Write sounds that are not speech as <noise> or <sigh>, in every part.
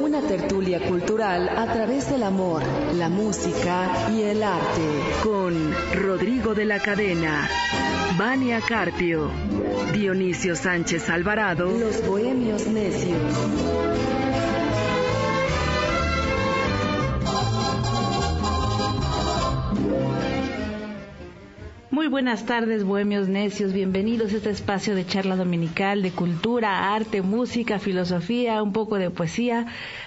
Una tertulia cultural a través del amor, la música y el arte. Con Rodrigo de la Cadena, Vania Carpio, Dionisio Sánchez Alvarado, Los Bohemios Necios. Muy buenas tardes, bohemios necios. Bienvenidos a este espacio de charla dominical de cultura, arte, música, filosofía, un poco de poesía,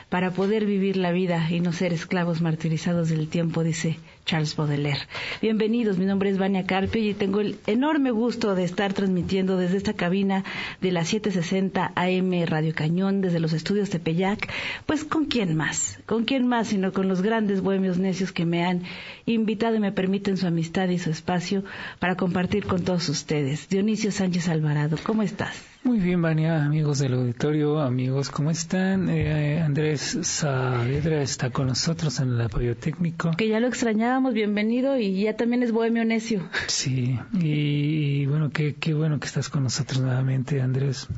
para poder vivir la vida y no ser esclavos martirizados del tiempo, dice Charles Baudelaire. Bienvenidos, mi nombre es Vania Carpio y tengo el enorme gusto de estar transmitiendo desde esta cabina de la 760 AM Radio Cañón, desde los estudios de Peyac. Pues, ¿con quién más? ¿Con quién más sino con los grandes bohemios necios que me han invitado y me permiten su amistad y su espacio para compartir con todos ustedes? Dionisio Sánchez Alvarado, ¿cómo estás? Muy bien, Vania, amigos del auditorio, amigos, ¿cómo están? Eh, Andrés Saavedra está con nosotros en el apoyo técnico. Que ya lo extrañábamos, bienvenido y ya también es bohemio necio. Sí, y, bueno, qué, qué bueno que estás con nosotros nuevamente, Andrés.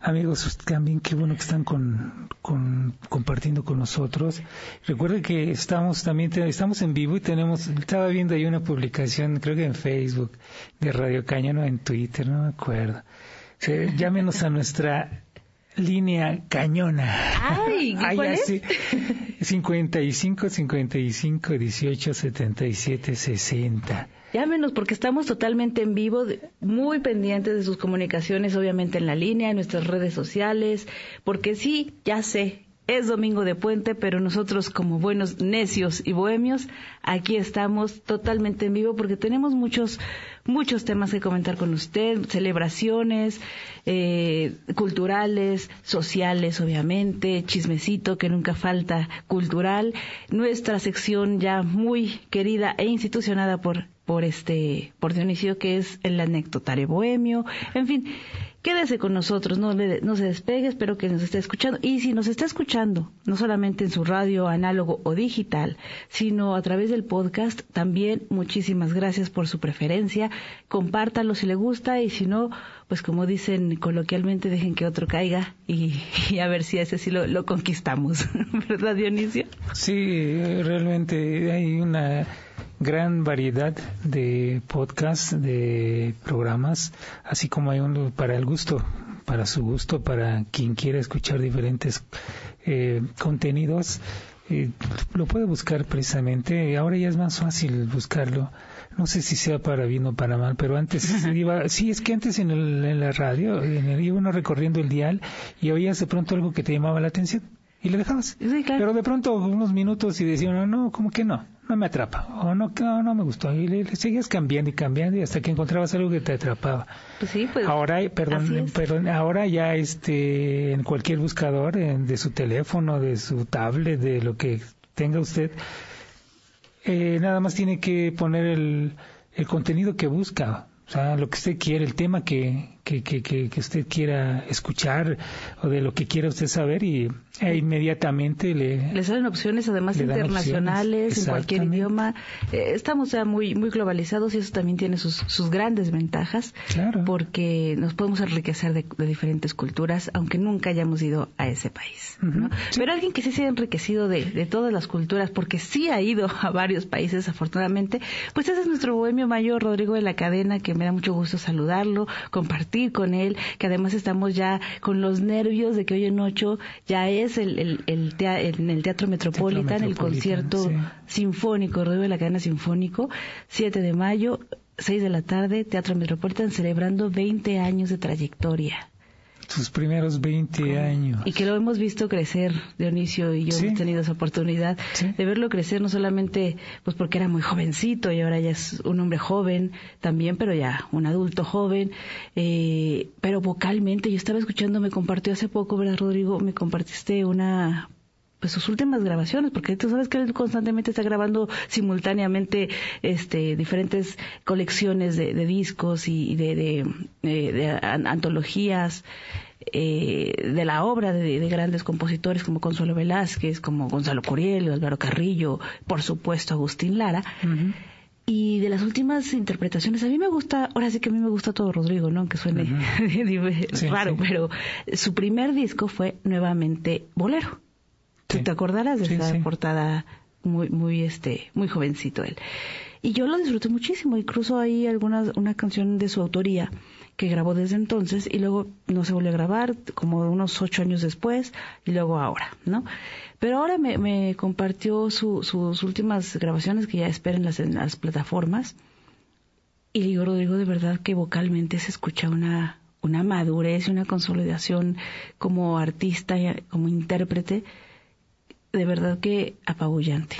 Amigos, también qué bueno que están con, con, compartiendo con nosotros. Recuerden que estamos también estamos en vivo y tenemos estaba viendo ahí una publicación, creo que en Facebook de Radio Cañano en Twitter, no me acuerdo. Llámenos a nuestra línea cañona. Ay, ¿cuál es? 55 55 18 77 60. Llámenos porque estamos totalmente en vivo, muy pendientes de sus comunicaciones, obviamente en la línea, en nuestras redes sociales, porque sí, ya sé, es domingo de puente, pero nosotros como buenos necios y bohemios, aquí estamos totalmente en vivo porque tenemos muchos, muchos temas que comentar con usted, celebraciones eh, culturales, sociales, obviamente, chismecito que nunca falta, cultural, nuestra sección ya muy querida e institucionada por por este por Dionisio que es el anecdotario bohemio, en fin, quédese con nosotros, no, no se despegue, espero que nos esté escuchando y si nos está escuchando, no solamente en su radio análogo o digital, sino a través del podcast, también muchísimas gracias por su preferencia, compártalo si le gusta y si no, pues como dicen coloquialmente, dejen que otro caiga y, <laughs> a ver si ese sí lo, lo conquistamos, <laughs> ¿verdad Dionisio? Sí, realmente hay una gran variedad de podcasts, de programas, así como hay uno para el gusto, para su gusto, para quien quiera escuchar diferentes eh, contenidos. Eh, lo puede buscar precisamente. Ahora ya es más fácil buscarlo. No sé si sea para bien o para mal, pero antes <laughs> iba, sí, es que antes en, el, en la radio en el, iba uno recorriendo el dial y oías de pronto algo que te llamaba la atención y le dejabas. Pero de pronto unos minutos y decían, no, no, ¿cómo que no? No me atrapa, o no, no, no me gustó, y le, seguías cambiando y cambiando y hasta que encontrabas algo que te atrapaba. Pues sí, pues, ahora, perdón, perdón, ahora ya este, en cualquier buscador, de su teléfono, de su tablet, de lo que tenga usted, eh, nada más tiene que poner el, el contenido que busca, o sea, lo que usted quiere, el tema que, que, que, que, usted quiera escuchar o de lo que quiera usted saber y e inmediatamente le... Le salen opciones además internacionales, en cualquier idioma. Eh, estamos ya muy, muy globalizados y eso también tiene sus, sus grandes ventajas claro. porque nos podemos enriquecer de, diferentes culturas aunque nunca hayamos ido a ese país. ¿no? Pero alguien que sí se ha enriquecido de, de todas las culturas porque sí ha ido a varios países afortunadamente, pues ese es nuestro bohemio mayor Rodrigo de la Cadena que me da mucho gusto saludarlo, compartir con él, que además estamos ya con los nervios de que hoy en ocho ya es el, el, el en el Teatro Metropolitan, el concierto sinfónico, Rodrigo de la Cadena Sinfónico, 7 de mayo, 6 de la tarde, Teatro Metropolitan celebrando 20 años de trayectoria sus primeros 20 años. Y que lo hemos visto crecer, Dionisio y yo hemos tenido esa oportunidad de verlo crecer, no solamente pues porque era muy jovencito y ahora ya es un hombre joven también, pero ya un adulto joven, eh, pero vocalmente, yo estaba escuchando, me compartió hace poco, ¿verdad, Rodrigo? Me compartiste una sus últimas grabaciones, porque tú sabes que él constantemente está grabando simultáneamente este diferentes colecciones de, discos y de, de, eh, antologías eh, de la obra de, grandes compositores como Consuelo Velázquez, como Gonzalo Curiel, Álvaro Carrillo, por supuesto Agustín Lara. Y de las últimas interpretaciones, a mí me gusta, ahora sí que a mí me gusta todo Rodrigo, ¿no? Aunque suene <laughs> raro, pero su primer disco fue nuevamente Bolero. ¿Tú te acordarás de esa portada muy, muy, este, muy jovencito él? Y yo lo disfruté muchísimo, incluso hay alguna, una canción de su autoría que grabó desde entonces y luego no se volvió a grabar como unos ocho años después y luego ahora, ¿no? Pero ahora me, compartió sus últimas grabaciones que ya esperan las, en las plataformas y digo, Rodrigo, de verdad que vocalmente se escucha una, una madurez y una consolidación como artista, como intérprete, de verdad que apabullante.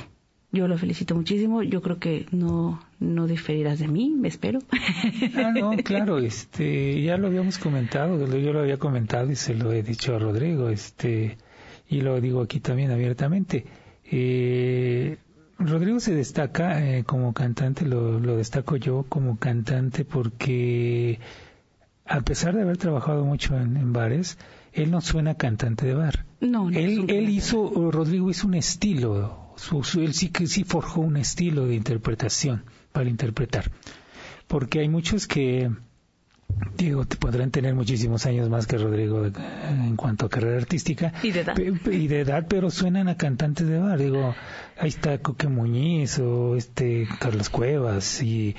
Yo lo felicito muchísimo. Yo creo que no, no diferirás de mí, me espero. Ah, no, <laughs> claro, este, ya lo habíamos comentado, yo lo había comentado y se lo he dicho a Rodrigo, este, y lo digo aquí también abiertamente. Eh, Rodrigo se destaca eh, como cantante, lo, lo destaco yo como cantante porque a pesar de haber trabajado mucho en, bares, él no suena cantante de bar. No, no él, él hizo, Rodrigo hizo un estilo él sí que sí forjó un estilo de interpretación para interpretar. Porque hay muchos que, digo, podrán tener muchísimos años más que Rodrigo en cuanto a carrera artística. Y de edad. Y de edad, pero suenan a cantantes de bar. Digo, ahí está Coque Muñiz o este Carlos Cuevas y,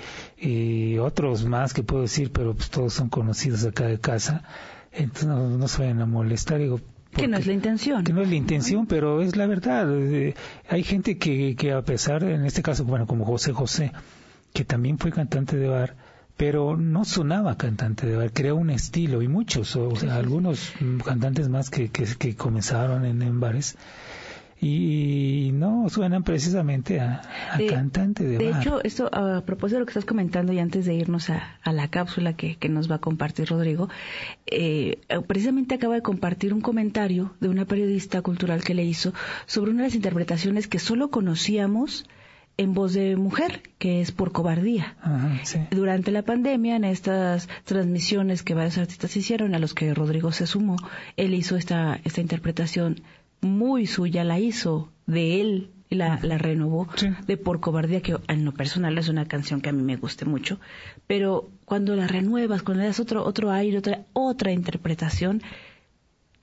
otros más que puedo decir, pero pues todos son conocidos acá de casa. Entonces no, no suelen a molestar. Digo, que no es la intención. Que no es la intención, pero es la verdad. Eh, hay gente que, que a pesar, en este caso, bueno, como José José, que también fue cantante de bar, pero no sonaba cantante de bar, creó un estilo y muchos, o sea, algunos cantantes más que, que, que comenzaron en, en bares y no suenan precisamente a, cantante de De hecho, esto a propósito de lo que estás comentando y antes de irnos a, la cápsula que, nos va a compartir Rodrigo, eh, precisamente acaba de compartir un comentario de una periodista cultural que le hizo sobre una de las interpretaciones que solo conocíamos en voz de mujer, que es por cobardía. Durante la pandemia, en estas transmisiones que varios artistas hicieron, a los que Rodrigo se sumó, él hizo esta, esta interpretación muy suya, la hizo de él, la, la renovó de Por Cobardía, que en lo personal es una canción que a mí me guste mucho, pero cuando la renuevas, cuando le das otro, otro aire, otra, otra interpretación,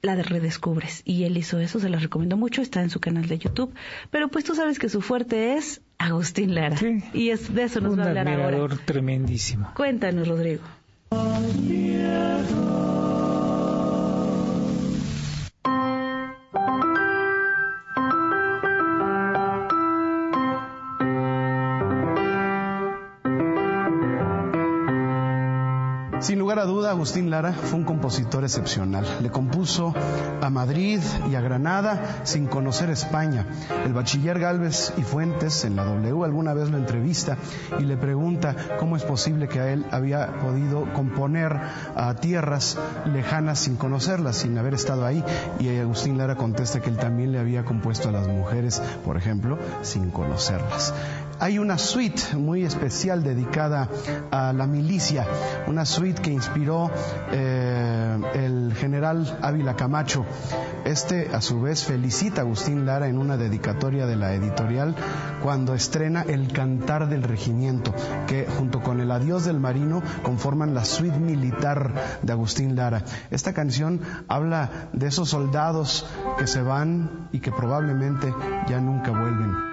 la redescubres. Y él hizo eso, se la recomiendo mucho, está en su canal de YouTube. Pero pues tú sabes que su fuerte es Agustín Lara. Y es, de eso nos va a hablar ahora. tremendísimo. Cuéntanos, Rodrigo. Agustín Lara fue un compositor excepcional. Le compuso a Madrid y a Granada sin conocer España. El bachiller Galvez y Fuentes en la W alguna vez lo entrevista y le pregunta cómo es posible que a él había podido componer a tierras lejanas sin conocerlas, sin haber estado ahí. Y Agustín Lara contesta que él también le había compuesto a las mujeres, por ejemplo, sin conocerlas hay una suite muy especial dedicada a la milicia, una suite que inspiró eh, el general Ávila Camacho. Este, a su vez, felicita a Agustín Lara en una dedicatoria de la editorial cuando estrena El Cantar del Regimiento, que junto con El Adiós del Marino conforman la suite militar de Agustín Lara. Esta canción habla de esos soldados que se van y que probablemente ya nunca vuelven.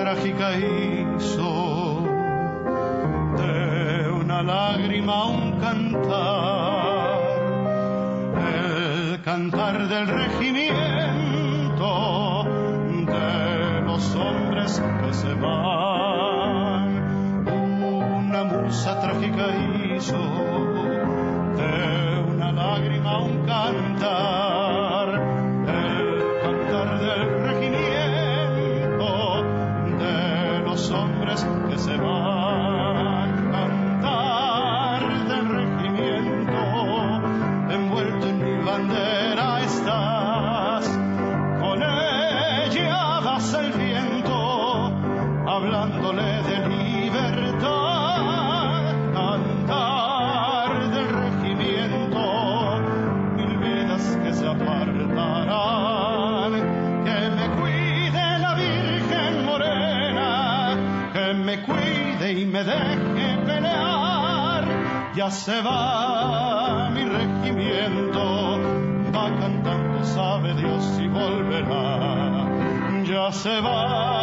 Trágica hizo de una lágrima un cantar, el cantar del regimiento de los hombres que se van. Una musa trágica hizo de una lágrima un cantar Ya se va mi regimiento, va cantando, sabe Dios si volverá. Ya se va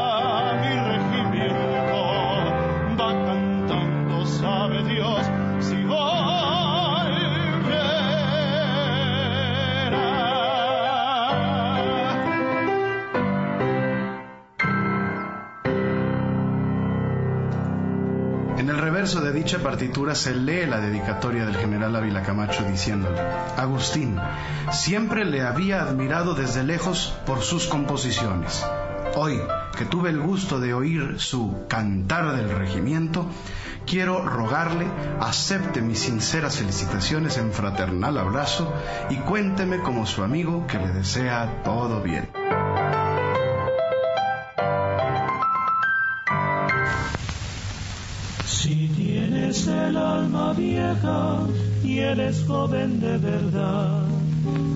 Reverso de dicha partitura se lee la dedicatoria del general Ávila Camacho diciéndole, Agustín, siempre le había admirado desde lejos por sus composiciones. Hoy que tuve el gusto de oír su Cantar del Regimiento, quiero rogarle acepte mis sinceras felicitaciones en fraternal abrazo y cuénteme como su amigo que le desea todo bien. Y eres joven de verdad,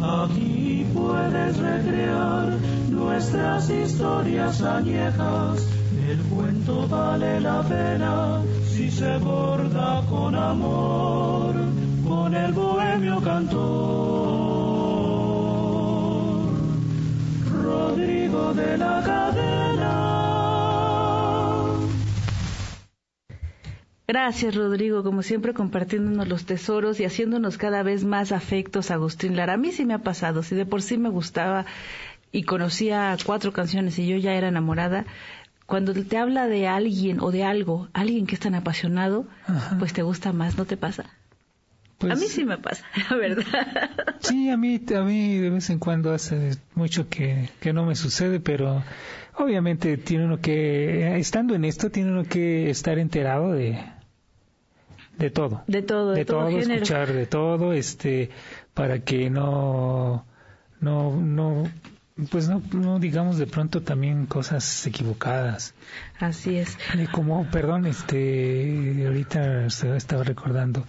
aquí puedes recrear nuestras historias añejas. El cuento vale la pena si se borda con amor, con el bohemio cantor. Rodrigo de la Cadena. Gracias, Rodrigo, como siempre compartiéndonos los tesoros y haciéndonos cada vez más afectos, Agustín Lara. A mí sí me ha pasado, si de por sí me gustaba y conocía cuatro canciones y yo ya era enamorada, cuando te habla de alguien o de algo, alguien que es tan apasionado, Ajá. pues te gusta más, ¿no te pasa? Pues, a mí sí me pasa, <laughs> la verdad. Sí, a mí, a mí de vez en cuando hace mucho que, que no me sucede, pero obviamente tiene uno que, estando en esto, tiene uno que estar enterado de, de todo. De todo, de, de todo, todo, género. escuchar de todo, este, para que no, no, no, pues no, no digamos de pronto también cosas equivocadas. Así es. Eh, Como, perdón, este, ahorita se- estaba recordando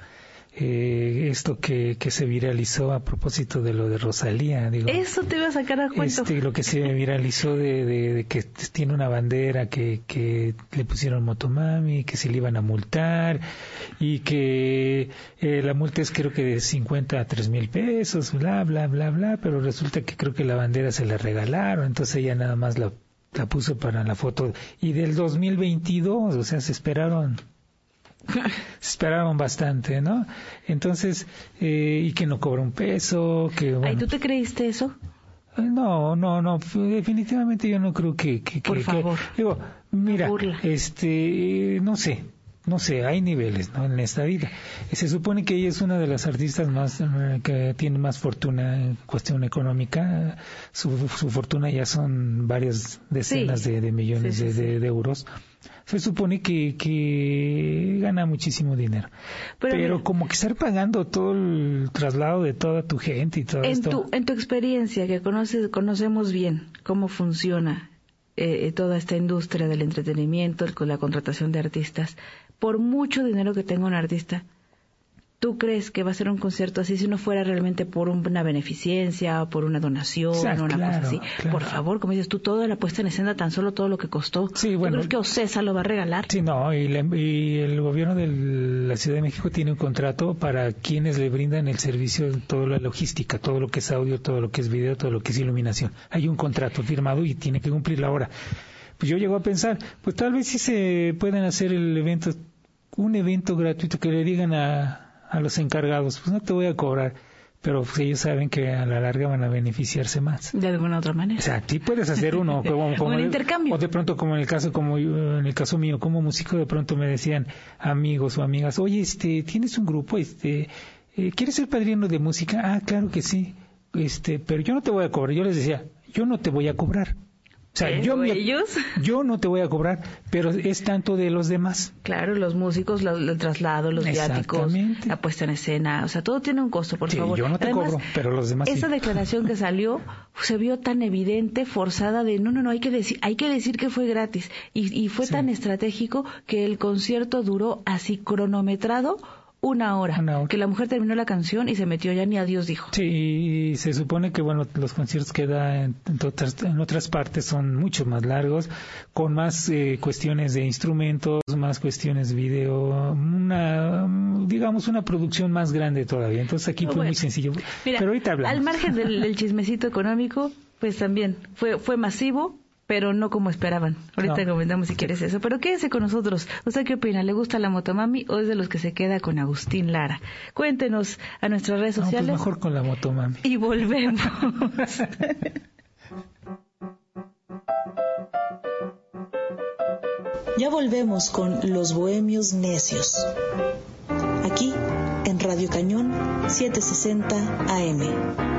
eh, esto que, que se viralizó a propósito de lo de Rosalía, digo. Eso te iba a sacar a cuento. Este, lo que se viralizó de, de- de que tiene una bandera que, que le pusieron motomami, que se le iban a multar y que eh, la multa es creo que de 50 a 3 mil pesos, bla, bla, bla, bla, pero resulta que creo que la bandera se la regalaron, entonces ella nada más la, la puso para la foto. Y del 2022, o sea, se esperaron <laughs> esperaron bastante, ¿no? Entonces, eh, y que no cobra un peso, que bueno, ¿tú te creíste eso? No, no, no, definitivamente yo no creo que... que- Por que- favor. que- digo, mira, burla. este, no sé, no sé, hay niveles, ¿no? En esta vida. Se supone que ella es una de las artistas más, eh, que tiene más fortuna en cuestión económica. Su, su fortuna ya son varias decenas Sí. de, de millones Sí, sí, de, de- sí. de euros. Se supone que, que gana muchísimo dinero. Pero como que estar pagando todo el traslado de toda tu gente y todo En esto. tu, en tu experiencia, que conoces, conocemos bien cómo funciona eh, eh, toda esta industria del entretenimiento, el- con la contratación de artistas, por mucho dinero que tenga un artista, ¿tú crees que va a ser un concierto así si no fuera realmente por una beneficencia, o por una donación, O sea, una claro, cosa así? claro. Por favor, como dices tú, toda la puesta en escena, tan solo todo lo que costó. Sí, ¿Tú bueno. crees que Ocesa lo va a regalar? Sí, no, y, la- y el gobierno de la Ciudad de México tiene un contrato para quienes le brindan el servicio, toda la logística, todo lo que es audio, todo lo que es video, todo lo que es iluminación. Hay un contrato firmado y tiene que cumplir la hora. Pues yo llego a pensar, pues tal vez sí se pueden hacer el evento, un evento gratuito que le digan a, a los encargados, pues no te voy a cobrar, pero pues ellos saben que a la larga van a beneficiarse más. De alguna otra manera. O sea, sí puedes hacer uno <laughs> como, como Un el- intercambio. o de pronto como en el caso como yo- en el caso mío como músico de pronto me decían amigos o amigas, "Oye, este, tienes un grupo, este, eh, ¿quieres ser padrino de música?" "Ah, claro que sí." Este, pero yo no te voy a cobrar. Yo les decía, "Yo no te voy a cobrar." O sea, ¿Eh? yo ¿O me- ellos? <laughs> yo no te voy a cobrar, pero es tanto de los demás. Claro, los músicos, lo- el traslado, los viáticos, la puesta en escena, o sea, todo tiene un costo, por Sí, favor. yo no te Además, cobro, pero los demás sí. Esa declaración que salió se vio tan evidente, forzada de no, no, no, hay que decir, hay que decir que fue gratis y, y fue Sí. tan estratégico que el concierto duró así cronometrado una hora, que la mujer terminó la canción y se metió ya ni a Dios dijo. Sí, y se supone que bueno, los conciertos que da en, otras, en otras partes son mucho más largos, con más eh, cuestiones de instrumentos, más cuestiones de video, una, digamos, una producción más grande todavía. Entonces aquí fue muy sencillo. Pero ahorita hablamos. Al margen del chismecito económico, pues también fue, fue masivo, pero no como esperaban. Ahorita comentamos si quieres eso. Pero quédese con nosotros. ¿Usted qué opina? ¿Le gusta la motomami o es de los que se queda con Agustín Lara? Cuéntenos a nuestras redes pues sociales. mejor con la motomami. Y volvemos. ya volvemos con Los Bohemios Necios. Aquí en Radio Cañón 760 AM.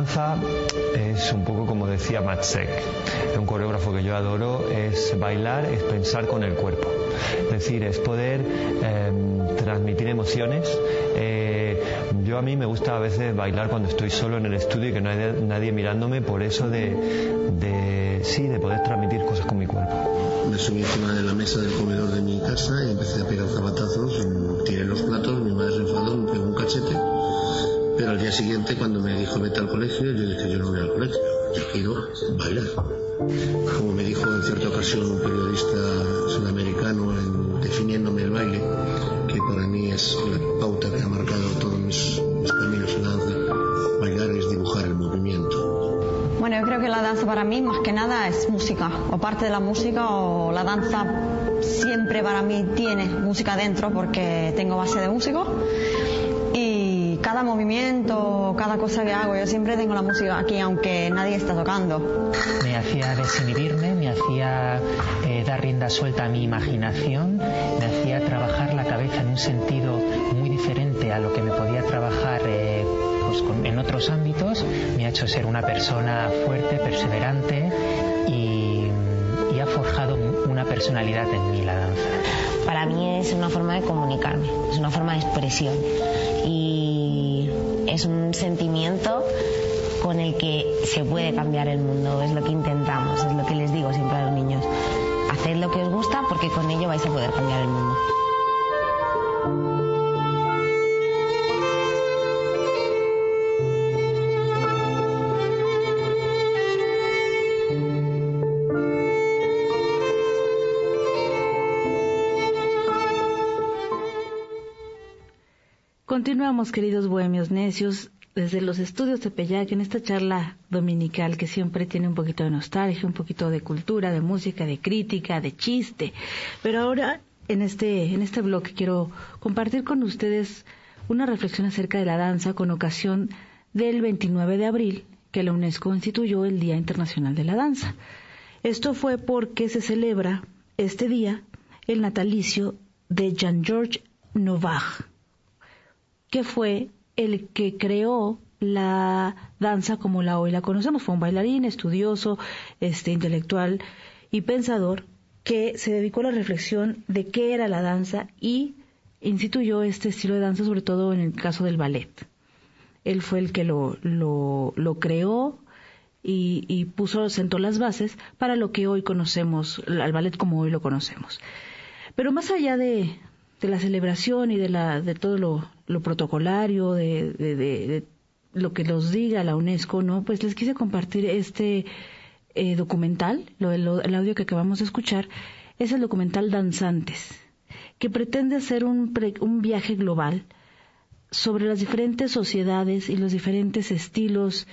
Danza es un poco como decía Matsek, un coreógrafo que yo adoro, es bailar, es pensar con el cuerpo. Es decir, es poder em, transmitir emociones. Eh, yo a mí me gusta a veces bailar cuando estoy solo en el estudio y que no hay nadie mirándome por eso de, sí, de poder transmitir cosas con mi cuerpo. Me subí encima de la mesa del comedor de mi casa y empecé a pegar zabatazos, tiré los platos, siguiente, cuando me dijo vete al colegio, yo dije yo no voy al colegio, yo quiero bailar. Como me dijo en cierta ocasión un periodista sudamericano en, definiéndome el baile, que para mí es la pauta que ha marcado todos mis, caminos en la danza, bailar es dibujar el movimiento. Bueno, yo creo que la danza para mí más que nada es música, o parte de la música o la danza siempre para mí tiene música dentro porque tengo base de músico cada movimiento, cada cosa que hago, yo siempre tengo la música aquí aunque nadie está tocando. Me hacía desinhibirme, me hacía eh, dar rienda suelta a mi imaginación, me hacía trabajar la cabeza en un sentido muy diferente a lo que me podía trabajar eh, pues en otros ámbitos, me ha hecho ser una persona fuerte, perseverante y, y ha forjado una personalidad en mí la danza. Para mí es una forma de comunicarme, es una forma de expresión es un sentimiento con el que se puede cambiar el mundo, es lo que intentamos, es lo que les digo siempre a los niños. Haced lo que os gusta porque con ello vais a poder cambiar el mundo. Continuamos, queridos bohemios necios, desde los estudios de Peyac en esta charla dominical que siempre tiene un poquito de nostalgia, un poquito de cultura, de música, de crítica, de chiste. Pero ahora, en este, en este bloque, quiero compartir con ustedes una reflexión acerca de la danza con ocasión del 29 de abril, que la UNESCO instituyó el Día Internacional de la Danza. Esto fue porque se celebra este día el natalicio de Jean-Georges Novak, que fue el que creó la danza como la hoy la conocemos. Fue un bailarín, estudioso, este, intelectual y pensador que se dedicó a la reflexión de qué era la danza y instituyó este estilo de danza, sobre todo en el caso del ballet. Él fue el que lo, lo, lo creó y, y, puso, sentó las bases para lo que hoy conocemos, al ballet como hoy lo conocemos. Pero más allá de, de la celebración y de, la, de todo lo, lo protocolario, de, de, lo que nos diga la UNESCO, ¿no? Pues les quise compartir este eh, documental, lo, el audio que acabamos de escuchar, es el documental Danzantes, que pretende hacer un, un viaje global sobre las diferentes sociedades y los diferentes estilos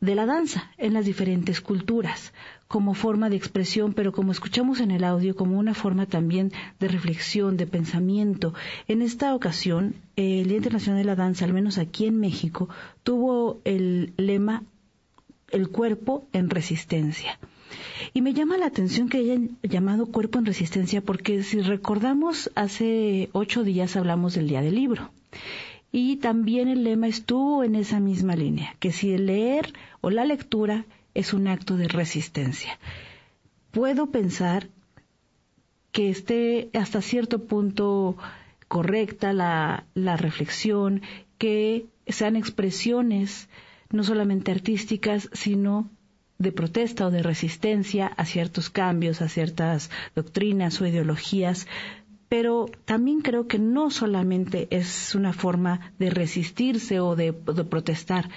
de la danza en las diferentes culturas, como forma de expresión, pero como escuchamos en el audio, como una forma también de reflexión, de pensamiento. En esta ocasión, el Día Internacional de la Danza, al menos aquí en México, tuvo el lema El cuerpo en resistencia. Y me llama la atención que hayan llamado cuerpo en resistencia porque si recordamos, hace ocho días hablamos del Día del Libro. Y también el lema estuvo en esa misma línea, que si el leer o la lectura es un acto de resistencia. Puedo pensar que esté hasta cierto punto correcta la, la reflexión, que sean expresiones no solamente artísticas, sino de protesta o de resistencia a ciertos cambios, a ciertas doctrinas o ideologías, pero también creo que no solamente es una forma de resistirse o de, protestar.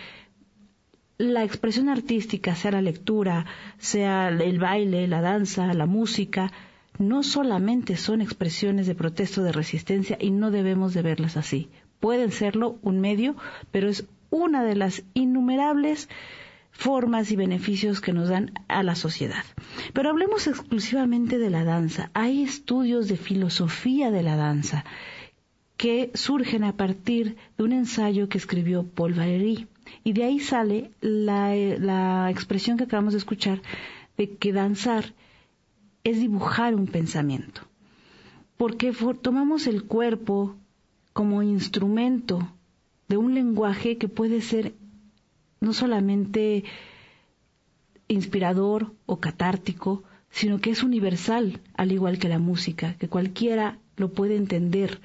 La expresión artística, sea la lectura, sea el baile, la danza, la música, no solamente son expresiones de protesta o de resistencia y no debemos de verlas así. Pueden serlo un medio, pero es una de las innumerables formas y beneficios que nos dan a la sociedad. Pero hablemos exclusivamente de la danza. Hay estudios de filosofía de la danza que surgen a partir de un ensayo que escribió Paul Valéry. Y de ahí sale la, la expresión que acabamos de escuchar de que danzar es dibujar un pensamiento. Porque tomamos el cuerpo como instrumento de un lenguaje que puede ser no solamente inspirador o catártico, sino que es universal, al igual que la música, que cualquiera lo puede entender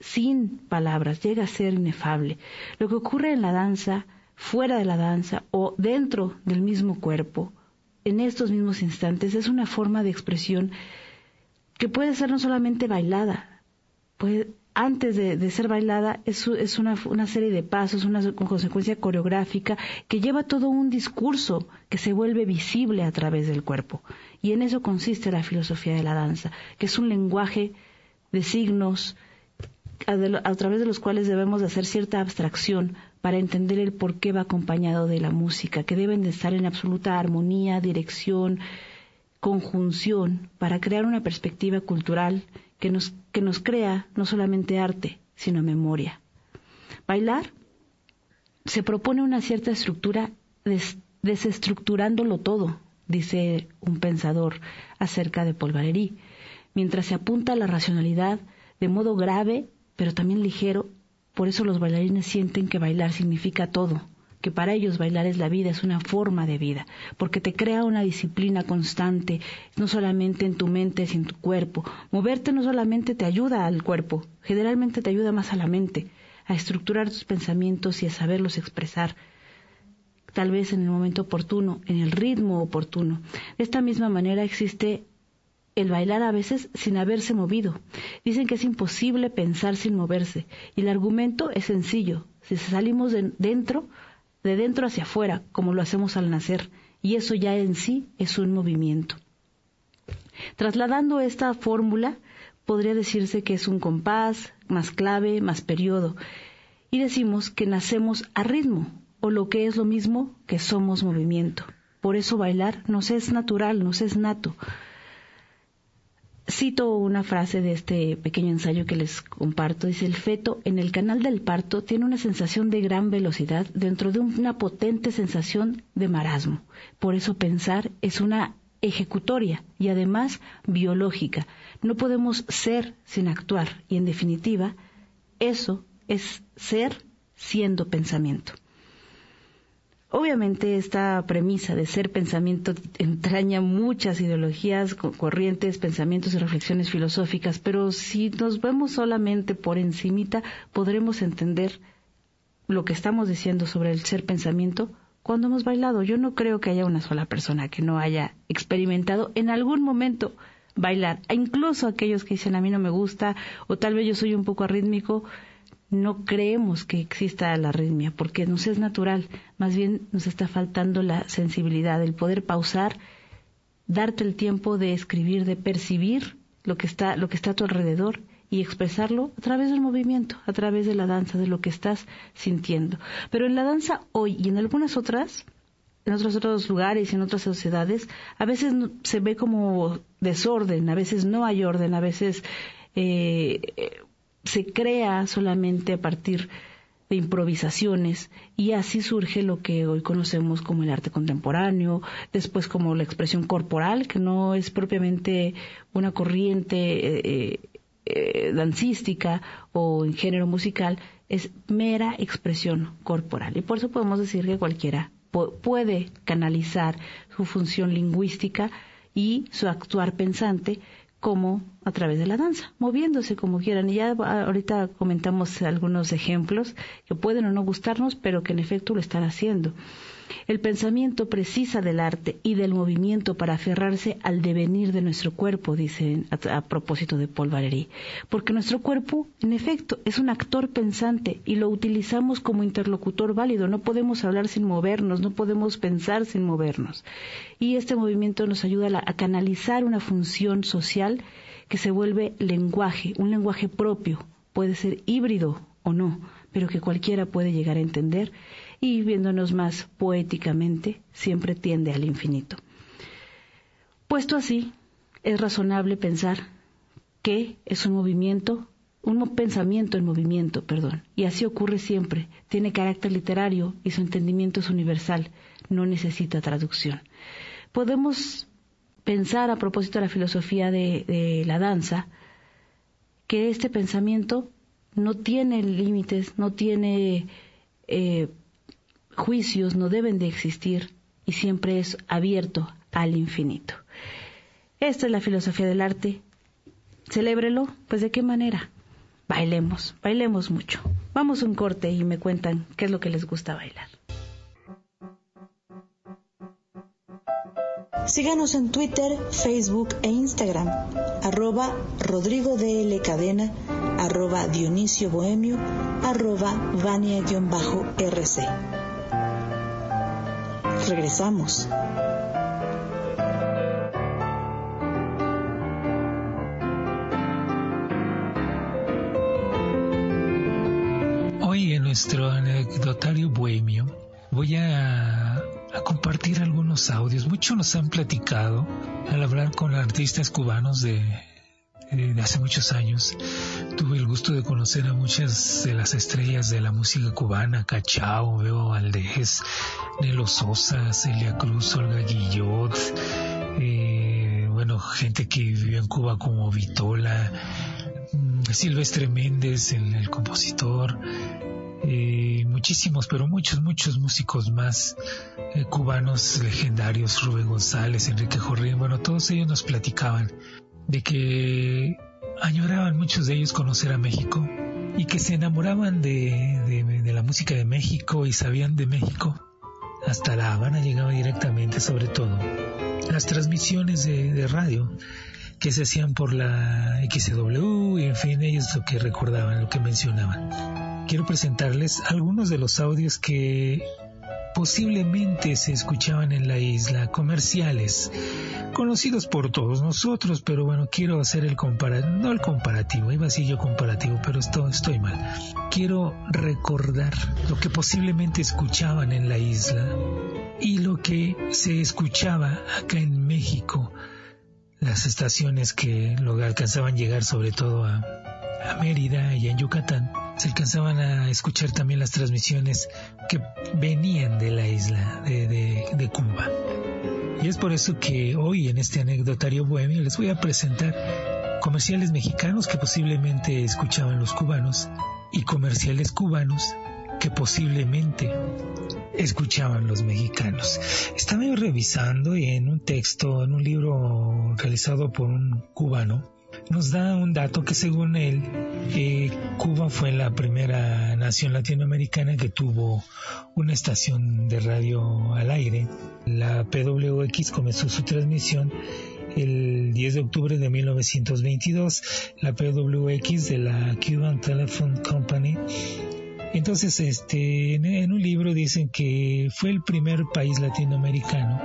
sin palabras, llega a ser inefable. Lo que ocurre en la danza, fuera de la danza o dentro del mismo cuerpo, en estos mismos instantes, es una forma de expresión que puede ser no solamente bailada, puede, antes de, ser bailada es, es una, una, serie de pasos, una consecuencia coreográfica que lleva todo un discurso que se vuelve visible a través del cuerpo. Y en eso consiste la filosofía de la danza, que es un lenguaje de signos a, través de los cuales debemos de hacer cierta abstracción para entender el por qué va acompañado de la música, que deben de estar en absoluta armonía, dirección, conjunción, para crear una perspectiva cultural que nos, que nos crea no solamente arte, sino memoria. Bailar se propone una cierta estructura desestructurándolo todo, dice un pensador acerca de Paul Valéry, mientras se apunta a la racionalidad de modo grave, pero también ligero, por eso los bailarines sienten que bailar significa todo, que para ellos bailar es la vida, es una forma de vida, porque te crea una disciplina constante, no solamente en tu mente, sino en tu cuerpo. Moverte no solamente te ayuda al cuerpo, generalmente te ayuda más a la mente, a estructurar tus pensamientos y a saberlos expresar tal vez en el momento oportuno, en el ritmo oportuno. De esta misma manera existe el bailar a veces sin haberse movido. Dicen que es imposible pensar sin moverse y el argumento es sencillo. Si salimos de dentro, de dentro hacia afuera, como lo hacemos al nacer, y eso ya en sí es un movimiento. Trasladando esta fórmula, podría decirse que es un compás, más clave, más periodo, y decimos que nacemos a ritmo, o lo que es lo mismo que somos movimiento. Por eso bailar nos es natural, nos es nato, Cito una frase de este pequeño ensayo que les comparto. Dice, el feto en el canal del parto tiene una sensación de gran velocidad dentro de una potente sensación de marasmo. Por eso pensar es una ejecutoria y además biológica. No podemos ser sin actuar y en definitiva eso es ser siendo pensamiento. Obviamente esta premisa de ser pensamiento entraña muchas ideologías, corrientes, pensamientos y reflexiones filosóficas, pero si nos vemos solamente por encimita, podremos entender lo que estamos diciendo sobre el ser pensamiento cuando hemos bailado. Yo no creo que haya una sola persona que no haya experimentado en algún momento bailar. E incluso aquellos que dicen a mí no me gusta o tal vez yo soy un poco arrítmico, no creemos que exista la arritmia, porque nos es natural, más bien nos está faltando la sensibilidad, el poder pausar, darte el tiempo de escribir, de percibir lo que está, lo que está a tu alrededor y expresarlo a través del movimiento, a través de la danza, de lo que estás sintiendo. Pero en la danza hoy y en algunas otras, en otros otros lugares y en otras sociedades, a veces se ve como desorden, a veces no hay orden, a veces eh, se crea solamente a partir de improvisaciones y así surge lo que hoy conocemos como el arte contemporáneo, después como la expresión corporal, que no es propiamente una corriente eh, eh, dancística o en género musical, es mera expresión corporal. Y por eso podemos decir que cualquiera puede canalizar su función lingüística y su actuar pensante como a través de la danza, moviéndose como quieran. Y ya ahorita comentamos algunos ejemplos que pueden o no gustarnos, pero que en efecto lo están haciendo. El pensamiento precisa del arte y del movimiento para aferrarse al devenir de nuestro cuerpo, dicen a, propósito de Paul Valéry, porque nuestro cuerpo, en efecto, es un actor pensante y lo utilizamos como interlocutor válido. No podemos hablar sin movernos, no podemos pensar sin movernos. Y este movimiento nos ayuda a canalizar una función social que se vuelve lenguaje, un lenguaje propio, puede ser híbrido o no, pero que cualquiera puede llegar a entender y viéndonos más poéticamente, siempre tiende al infinito. Puesto así, es razonable pensar que es un movimiento, un pensamiento en movimiento, perdón, y así ocurre siempre, tiene carácter literario y su entendimiento es universal, no necesita traducción. Podemos pensar a propósito de la filosofía de, la danza, que este pensamiento no tiene límites, no tiene eh, juicios no deben de existir y siempre es abierto al infinito. Esta es la filosofía del arte. Celébrelo, pues de qué manera. Bailemos, bailemos mucho. Vamos un corte y me cuentan qué es lo que les gusta bailar. Síganos en Twitter, Facebook e Instagram, arroba Rodrigo DL Cadena, arroba Dionisio Bohemio, arroba Vania-RC. Regresamos. Hoy en nuestro anecdotario bohemio voy a, compartir algunos audios. Muchos nos han platicado al hablar con artistas cubanos de, de hace muchos años tuve el gusto de conocer a muchas de las estrellas de la música cubana, Cachao, Veo Valdés, Nelo Sosa, Celia Cruz, Olga Guillot, eh, bueno, gente que vivió en Cuba como Vitola, mm, Silvestre Méndez, el, compositor, eh, muchísimos, pero muchos, muchos músicos más eh, cubanos legendarios, Rubén González, Enrique Jorrín, bueno, todos ellos nos platicaban de que añoraban muchos de ellos conocer a México y que se enamoraban de, de, la música de México y sabían de México. Hasta La Habana llegaba directamente, sobre todo, las transmisiones de, de radio que se hacían por la XW y en fin, ellos lo que recordaban, lo que mencionaban. Quiero presentarles algunos de los audios que posiblemente se escuchaban en la isla, comerciales, conocidos por todos nosotros, pero bueno, quiero hacer el comparativo, no el comparativo, iba a decir yo comparativo, pero esto, estoy mal. Quiero recordar lo que posiblemente escuchaban en la isla y lo que se escuchaba acá en México, las estaciones que lo alcanzaban llegar sobre todo a, a Mérida y en Yucatán se alcanzaban a escuchar también las transmisiones que venían de la isla de, Cuba. Y es por eso que hoy en este anecdotario bohemio les voy a presentar comerciales mexicanos que posiblemente escuchaban los cubanos y comerciales cubanos que posiblemente escuchaban los mexicanos. Estaba revisando y en un texto, en un libro realizado por un cubano, nos da un dato que según él, eh, Cuba fue la primera nación latinoamericana que tuvo una estación de radio al aire. La PWX comenzó su transmisión el 10 de octubre de 1922, la PWX de la Cuban Telephone Company. Entonces, este, en un libro dicen que fue el primer país latinoamericano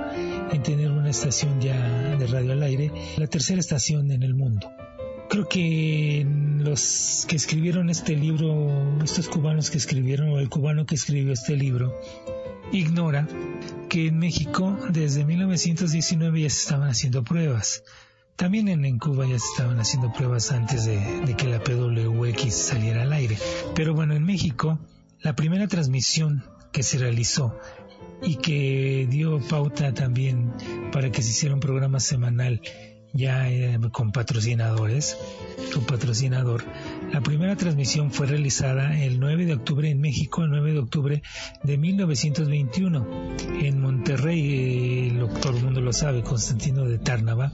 en tener una estación ya de radio al aire, la tercera estación en el mundo creo que los que escribieron este libro, estos cubanos que escribieron, o el cubano que escribió este libro, ignora que en México desde 1919 ya se estaban haciendo pruebas. También en, Cuba ya se estaban haciendo pruebas antes de, de que la PWX saliera al aire. Pero bueno, en México, la primera transmisión que se realizó y que dio pauta también para que se hiciera un programa semanal ya eh, con patrocinadores, con patrocinador. La primera transmisión fue realizada el 9 de octubre en México, el 9 de octubre de 1921. En Monterrey, el todo el mundo lo sabe, Constantino de Tárnava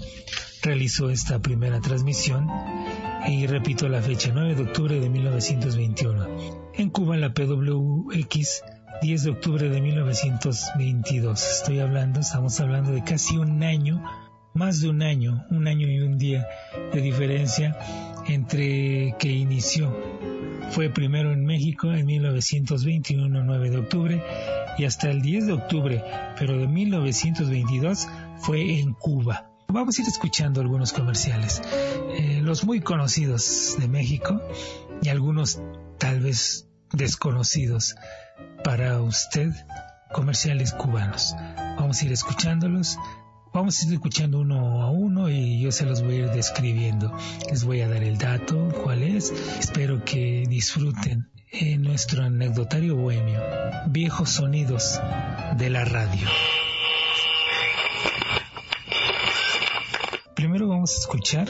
realizó esta primera transmisión y repito la fecha, 9 de octubre de 1921. En Cuba la PWX 10 de octubre de 1922. Estoy hablando, estamos hablando de casi un año, más de un año, un año y un día de diferencia entre que inició. Fue primero en México en 1921, 9 de octubre, y hasta el 10 de octubre, pero de 1922 fue en Cuba. Vamos a ir escuchando algunos comerciales, eh, los muy conocidos de México y algunos tal vez desconocidos para usted comerciales cubanos. Vamos a ir escuchándolos. Vamos a ir escuchando uno a uno y yo se los voy a ir describiendo. Les voy a dar el dato, cuál es. Espero que disfruten en nuestro anecdotario bohemio. Viejos sonidos de la radio. Primero vamos a escuchar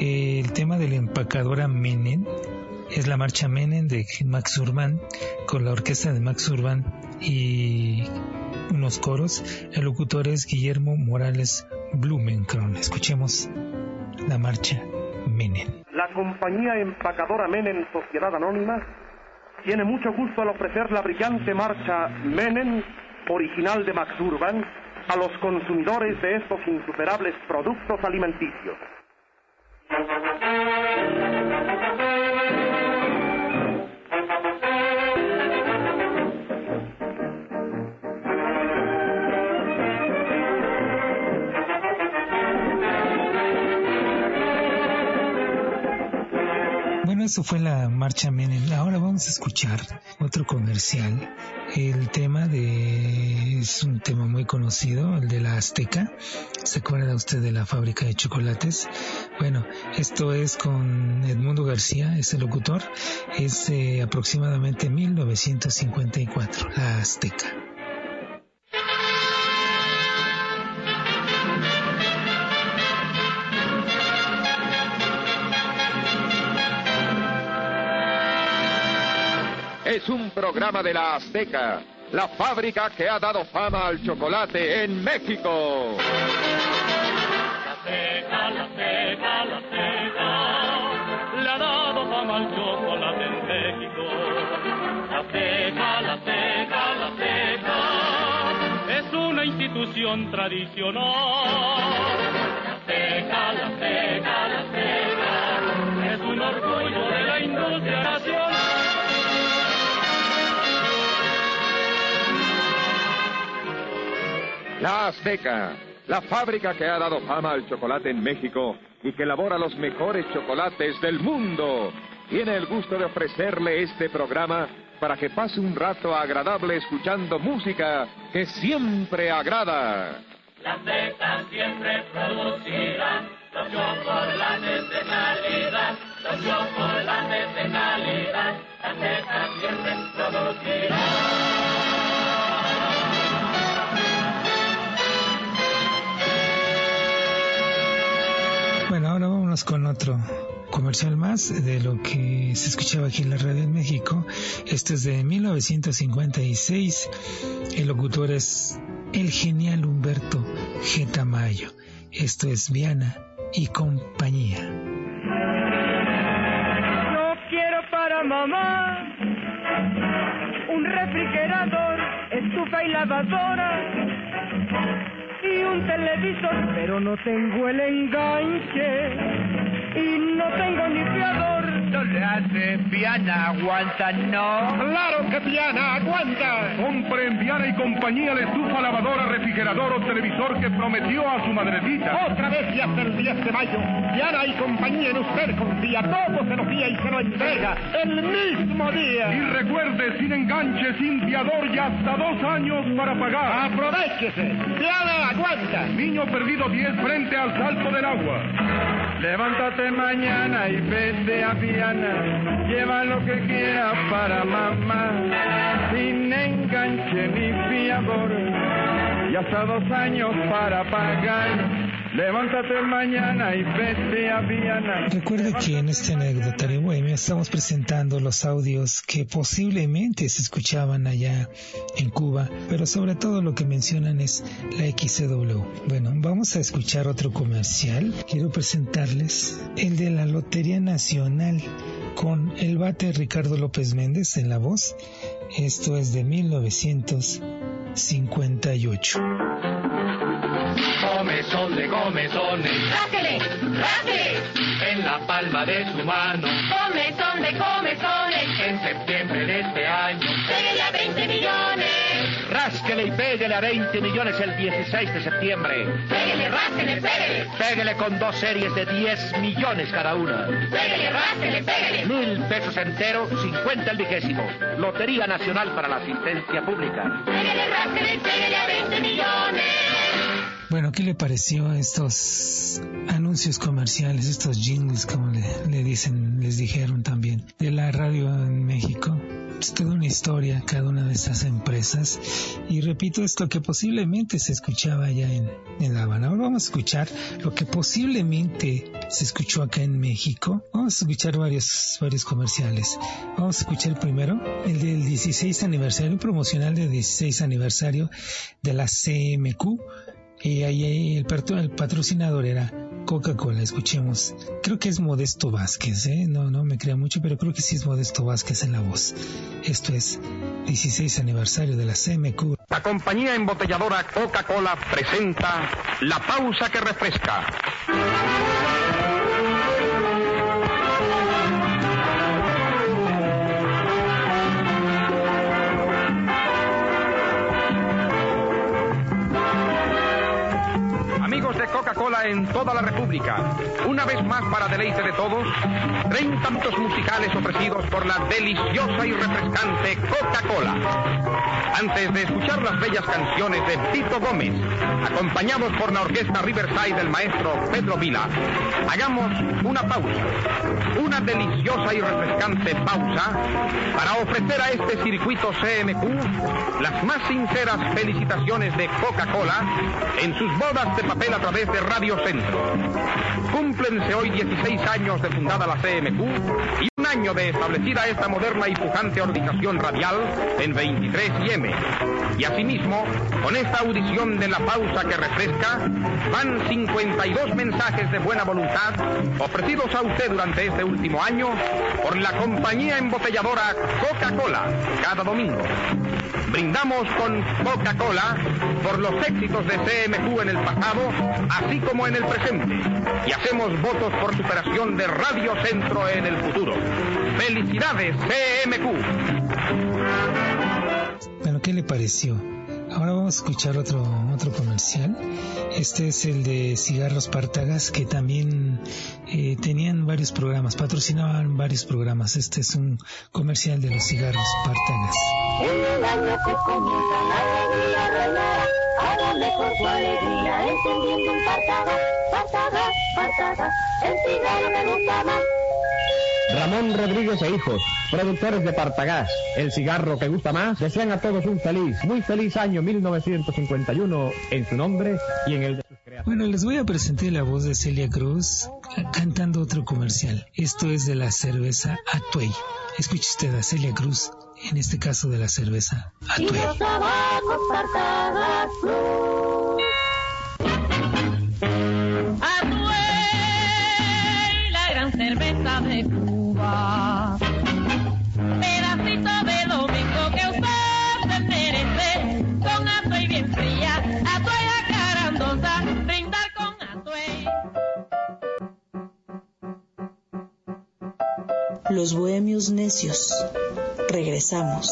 el tema de la empacadora Menem es la marcha Menem de Max Urban con la orquesta de Max Urban y unos coros. El locutor es Guillermo Morales Blumenkron. Escuchemos la marcha Menem. La compañía empacadora Menem Sociedad Anónima tiene mucho gusto al ofrecer la brillante marcha Menem, original de Max Urban, a los consumidores de estos insuperables productos alimenticios. Eso fue la marcha Menem. Ahora vamos a escuchar otro comercial. El tema de es un tema muy conocido, el de la Azteca. ¿Se acuerda usted de la fábrica de chocolates? Bueno, esto es con Edmundo García, es locutor. Es eh, aproximadamente 1954, la Azteca. Es un programa de la Azteca, la fábrica que ha dado fama al chocolate en México. La Azteca, la Azteca, la Azteca, le ha dado fama al chocolate en México. La Azteca, la Azteca, la Azteca, es una institución tradicional. La Azteca, la Azteca, la Azteca, es un orgullo de la industria nacional. La Azteca, la fábrica que ha dado fama al chocolate en México y que elabora los mejores chocolates del mundo, tiene el gusto de ofrecerle este programa para que pase un rato agradable escuchando música que siempre agrada. La Azteca siempre producirá los la siempre producirá. Comercial más de lo que se escuchaba aquí en la radio en México. Este es de 1956. El locutor es el genial Humberto G. Tamayo. Esto es Viana y compañía. Yo quiero para mamá un refrigerador, estufa y lavadora y un televisor, pero no tengo el enganche y no tengo ni fiador. No le hace, Viana aguanta, no. Claro que Viana aguanta. Compre en Viana y compañía la estufa, lavadora, refrigerador o televisor que prometió a su madrecita. Otra vez y hasta el 10 de mayo. Viana y compañía en usted confía. Todo se lo fía y se lo entrega el mismo día. Y recuerde, sin enganche, sin fiador y hasta dos años para pagar. Aprovechese. Viana aguanta. Niño perdido 10 frente al salto del agua. Levántate mañana y vete a Viana, lleva lo que quieras para mamá, sin enganche ni fiador, y hasta dos años para pagar. Levántate mañana y vete a Viana. Recuerde que en este anecdotario bohemio estamos presentando los audios que posiblemente se escuchaban allá en Cuba, pero sobre todo lo que mencionan es la XCW. Bueno, vamos a escuchar otro comercial. Quiero presentarles el de la Lotería Nacional con el bate Ricardo López Méndez en la voz. Esto es de 1958. Comezón de comezones. ¡Rásele! ¡Rásele! En la palma de su mano. Comezón de comezones. En septiembre de este año. Pégale a 20 millones. Rásquele y pégale a 20 millones el 16 de septiembre. Pégale, rásele, pégale. Pégale con dos series de 10 millones cada una. Pégale, rásele, pégale. Mil pesos entero, 50 el vigésimo. Lotería Nacional para la Asistencia Pública. Pégale, rásele, pégale a 20 millones. Bueno, ¿qué le pareció estos anuncios comerciales, estos jingles, como le, dicen, les dijeron también, de la radio en México? Es toda una historia cada una de estas empresas. Y repito esto que posiblemente se escuchaba allá en, en La Habana. Ahora vamos a escuchar lo que posiblemente se escuchó acá en México. Vamos a escuchar varios, varios comerciales. Vamos a escuchar primero el del 16 aniversario, promocional del 16 aniversario de la CMQ y ahí el, el patrocinador era Coca-Cola, escuchemos. Creo que es Modesto Vázquez, ¿eh? No, no me crea mucho, pero creo que sí es Modesto Vázquez en la voz. Esto es 16 aniversario de la CMQ. La compañía embotelladora Coca-Cola presenta La Pausa que Refresca. Coca-Cola en toda la República, una vez más para deleite de todos, 30 minutos musicales ofrecidos por la deliciosa y refrescante Coca-Cola. Antes de escuchar las bellas canciones de Tito Gómez, acompañados por la orquesta Riverside del maestro Pedro Vila, hagamos una pausa, una deliciosa y refrescante pausa para ofrecer a este circuito CMQ las más sinceras felicitaciones de Coca-Cola en sus bodas de papel a través de Radio Centro. Cúmplense hoy 16 años de fundada la CMQ y año de establecida esta moderna y pujante organización radial en 23 y M. Y asimismo, con esta audición de la pausa que refresca, van 52 mensajes de buena voluntad ofrecidos a usted durante este último año por la compañía embotelladora Coca-Cola cada domingo. Brindamos con Coca-Cola por los éxitos de CMQ en el pasado, así como en el presente. Y hacemos votos por superación de Radio Centro en el futuro. ¡Felicidades, CMQ! Bueno, ¿qué le pareció? Ahora vamos a escuchar otro, otro comercial. Este es el de Cigarros Partagas, que también eh, tenían varios programas, patrocinaban varios programas. Este es un comercial de los cigarros Partagas. En el año que comienza la alegría reinará, haga mejor su alegría encendiendo un Partagas, Partagas, Partagas, el cigarro me gusta más. Ramón Rodríguez e hijos, productores de Partagás, el cigarro que gusta más, desean a todos un feliz, muy feliz año 1951 en su nombre y en el de sus creadores. Bueno, les voy a presentar la voz de Celia Cruz cantando otro comercial. Esto es de la cerveza Atuey. Escuche usted a Celia Cruz, en este caso de la cerveza Y Atuey. Atuey, la gran cerveza de. Los bohemios necios. Regresamos.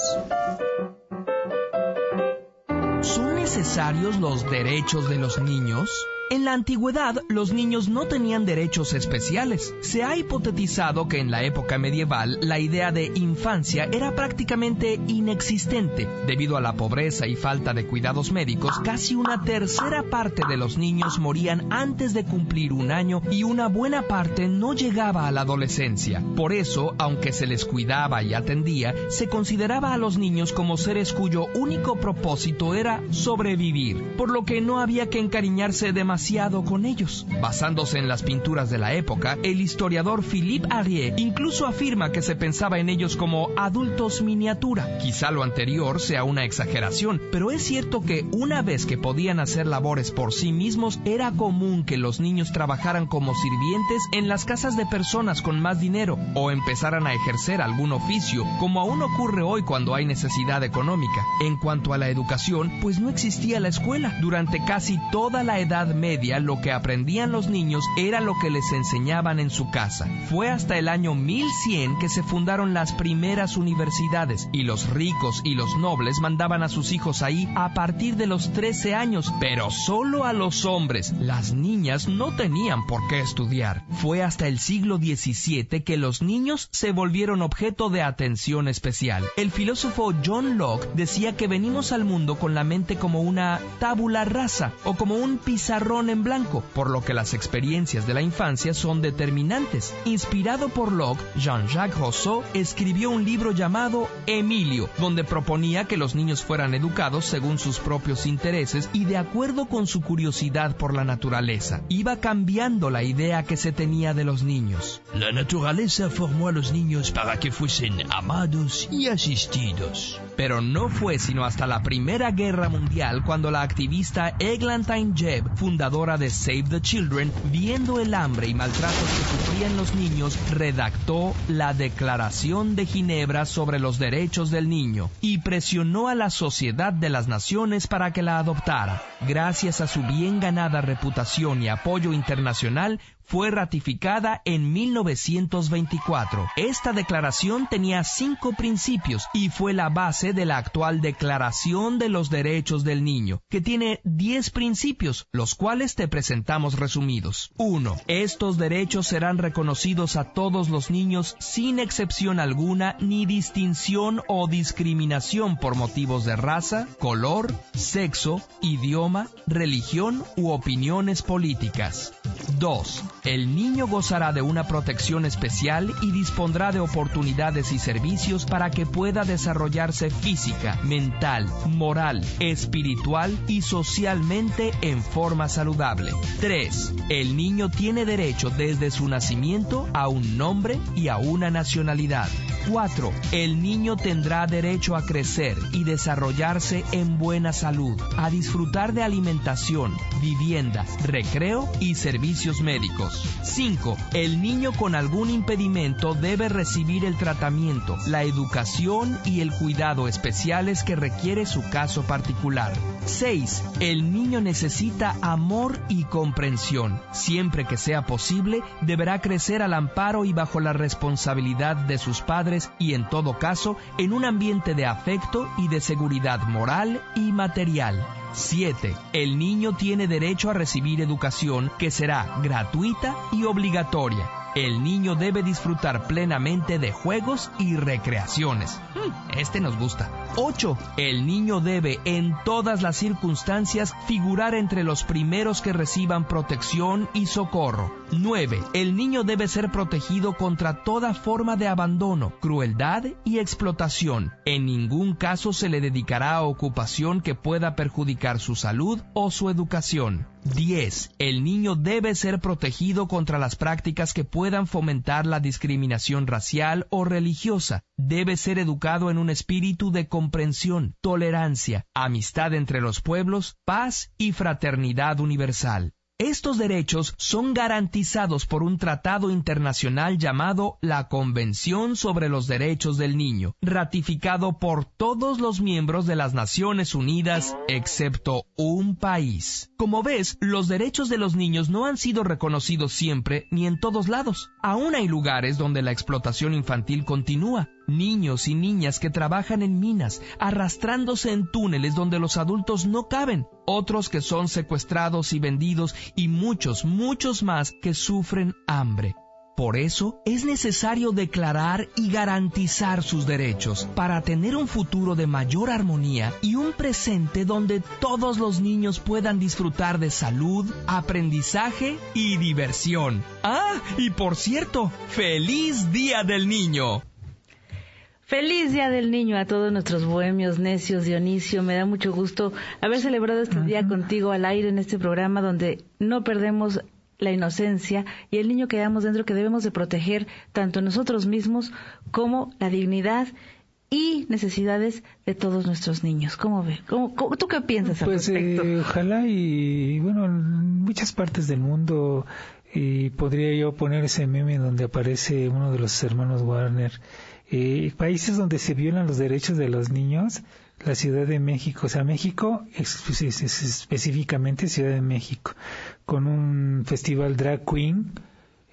¿Son necesarios los derechos de los niños? En la antigüedad, los niños no tenían derechos especiales. Se ha hipotetizado que en la época medieval la idea de infancia era prácticamente inexistente. Debido a la pobreza y falta de cuidados médicos, casi una tercera parte de los niños morían antes de cumplir un año y una buena parte no llegaba a la adolescencia. Por eso, aunque se les cuidaba y atendía, se consideraba a los niños como seres cuyo único propósito era sobrevivir, por lo que no había que encariñarse demasiado con ellos. Basándose en las pinturas de la época, el historiador Philippe Arrier incluso afirma que se pensaba en ellos como adultos miniatura. Quizá lo anterior sea una exageración, pero es cierto que una vez que podían hacer labores por sí mismos, era común que los niños trabajaran como sirvientes en las casas de personas con más dinero o empezaran a ejercer algún oficio, como aún ocurre hoy cuando hay necesidad económica. En cuanto a la educación, pues no existía la escuela. Durante casi toda la Edad Media, lo que aprendían los niños era lo que les enseñaban en su casa. Fue hasta el año 1100 que se fundaron las primeras universidades y los ricos y los nobles mandaban a sus hijos ahí a partir de los 13 años, pero solo a los hombres. Las niñas no tenían por qué estudiar. Fue hasta el siglo XVII que los niños se volvieron objeto de atención especial. El filósofo John Locke decía que venimos al mundo con la mente como una tábula rasa o como un pizarrón en blanco, por lo que las experiencias de la infancia son determinantes. Inspirado por Locke, Jean-Jacques Rousseau escribió un libro llamado Emilio, donde proponía que los niños fueran educados según sus propios intereses y de acuerdo con su curiosidad por la naturaleza. Iba cambiando la idea que se tenía de los niños. La naturaleza formó a los niños para que fuesen amados y asistidos. Pero no fue sino hasta la Primera Guerra Mundial cuando la activista Eglantine Jebb, fundadora de Save the Children, viendo el hambre y maltratos que sufrían los niños, redactó la Declaración de Ginebra sobre los Derechos del Niño y presionó a la Sociedad de las Naciones para que la adoptara. Gracias a su bien ganada reputación y apoyo internacional, fue ratificada en 1924. Esta declaración tenía cinco principios y fue la base de la actual Declaración de los Derechos del Niño, que tiene diez principios, los cuales te presentamos resumidos. 1. Estos derechos serán reconocidos a todos los niños sin excepción alguna ni distinción o discriminación por motivos de raza, color, sexo, idioma, religión u opiniones políticas. 2. El niño gozará de una protección especial y dispondrá de oportunidades y servicios para que pueda desarrollarse física, mental, moral, espiritual y socialmente en forma saludable. 3. El niño tiene derecho desde su nacimiento a un nombre y a una nacionalidad. 4. El niño tendrá derecho a crecer y desarrollarse en buena salud, a disfrutar de alimentación, vivienda, recreo y servicios médicos. 5. El niño con algún impedimento debe recibir el tratamiento, la educación y el cuidado especiales que requiere su caso particular. 6. El niño necesita amor y comprensión. Siempre que sea posible, deberá crecer al amparo y bajo la responsabilidad de sus padres y en todo caso en un ambiente de afecto y de seguridad moral y material. 7. El niño tiene derecho a recibir educación que será gratuita y obligatoria. El niño debe disfrutar plenamente de juegos y recreaciones. Hmm, Este nos gusta. 8. El niño debe en todas las circunstancias figurar entre los primeros que reciban protección y socorro. 9. El niño debe ser protegido contra toda forma de abandono, crueldad y explotación. En ningún caso se le dedicará a ocupación que pueda perjudicar su salud o su educación. 10. El niño debe ser protegido contra las prácticas que puedan fomentar la discriminación racial o religiosa. Debe ser educado en un espíritu de comprensión, tolerancia, amistad entre los pueblos, paz y fraternidad universal. Estos derechos son garantizados por un tratado internacional llamado la Convención sobre los Derechos del Niño, ratificado por todos los miembros de las Naciones Unidas, excepto un país. Como ves, los derechos de los niños no han sido reconocidos siempre ni en todos lados. Aún hay lugares donde la explotación infantil continúa. Niños y niñas que trabajan en minas, arrastrándose en túneles donde los adultos no caben, otros que son secuestrados y vendidos y muchos, muchos más que sufren hambre. Por eso es necesario declarar y garantizar sus derechos para tener un futuro de mayor armonía y un presente donde todos los niños puedan disfrutar de salud, aprendizaje y diversión. Ah, y por cierto, feliz Día del Niño. Feliz Día del Niño a todos nuestros bohemios necios, Dionisio. Me da mucho gusto haber celebrado este día contigo al aire en este programa donde no perdemos la inocencia y el niño que damos dentro que debemos de proteger tanto nosotros mismos como la dignidad y necesidades de todos nuestros niños. ¿Cómo ve? ¿Cómo, cómo- tú qué piensas al Pues respecto? eh, ojalá y bueno, en muchas partes del mundo y podría yo poner ese meme donde aparece uno de los hermanos Warner. Eh, países donde se violan los derechos de los niños, la Ciudad de México, o sea, México, ex- es- es- específicamente Ciudad de México, con un festival drag queen.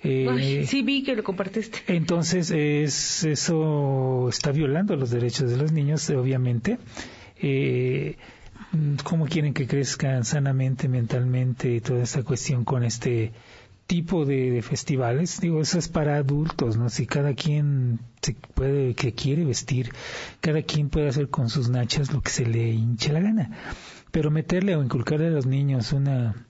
eh, Ay, sí vi que lo compartiste. entonces, es, eso está violando los derechos de los niños, obviamente. Eh, ¿Cómo quieren que crezcan sanamente, mentalmente y toda esta cuestión con este tipo de, de festivales? Digo, eso es para adultos, ¿no? Si cada quien se puede, que quiere vestir, cada quien puede hacer con sus nachas lo que se le hinche la gana. Pero meterle o inculcarle a los niños una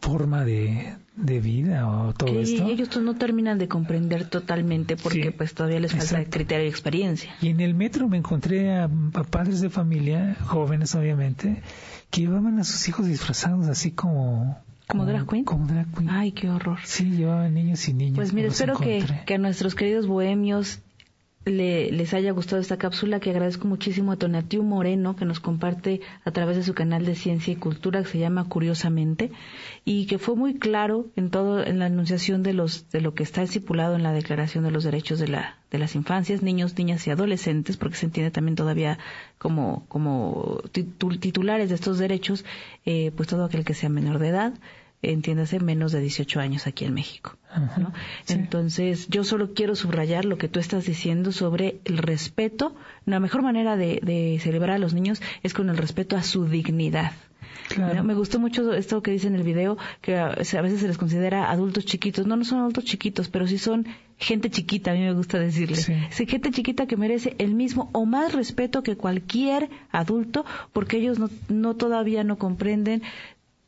forma de, de vida o todo que esto. ellos no terminan de comprender totalmente porque pues todavía les falta exacto. criterio y experiencia. Y en el metro me encontré a, a padres de familia, jóvenes obviamente, que llevaban a sus hijos disfrazados así como... ¿Como drag queen? Como drag queen. Ay, qué horror. Sí, llevaban niños y niñas. Pues los espero que, que a nuestros queridos bohemios le- les haya gustado esta cápsula, que agradezco muchísimo a Tonatiu Moreno, que nos comparte a través de su canal de Ciencia y Cultura, que se llama Curiosamente, y que fue muy claro en todo, en la enunciación de los, de lo que está estipulado en la Declaración de los Derechos de la, de las Infancias, Niños, Niñas y Adolescentes, porque se entiende también todavía como, como titu- titulares de estos derechos, eh, pues todo aquel que sea menor de edad, entiéndase menos de 18 años aquí en México. ¿no? Entonces, yo solo quiero subrayar lo que tú estás diciendo sobre el respeto. La mejor manera de, de celebrar a los niños es con el respeto a su dignidad. Me gustó mucho esto que dice en el video, que a a veces se les considera adultos chiquitos. No, no son adultos chiquitos, pero sí son gente chiquita, a mí me gusta decirle. Sí, gente chiquita que merece el mismo o más respeto que cualquier adulto, porque ellos no, no todavía no comprenden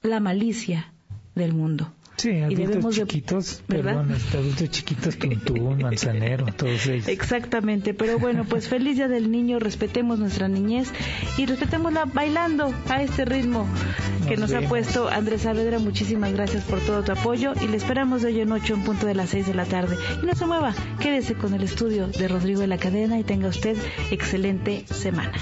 la malicia del mundo. Sí, adultos de- chiquitos, ¿verdad? perdón, adultos chiquitos, Tuntún, Manzanero, todos ellos. Exactamente, pero bueno, pues <laughs> feliz día del niño, respetemos nuestra niñez y respetémosla bailando a este ritmo que nos, Nos ha puesto Andrés Saavedra. Muchísimas gracias por todo tu apoyo y le esperamos de hoy en ocho en punto de las seis de la tarde. Y no se mueva, quédese con el estudio de Rodrigo de la Cadena y tenga usted excelente semana.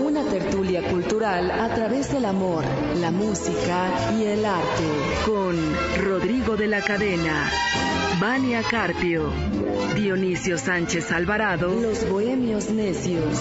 Una tertulia cultural a través del amor, la música y el arte. Con Rodrigo de la Cadena, Vania Carpio, Dionisio Sánchez Alvarado. Los Bohemios Necios.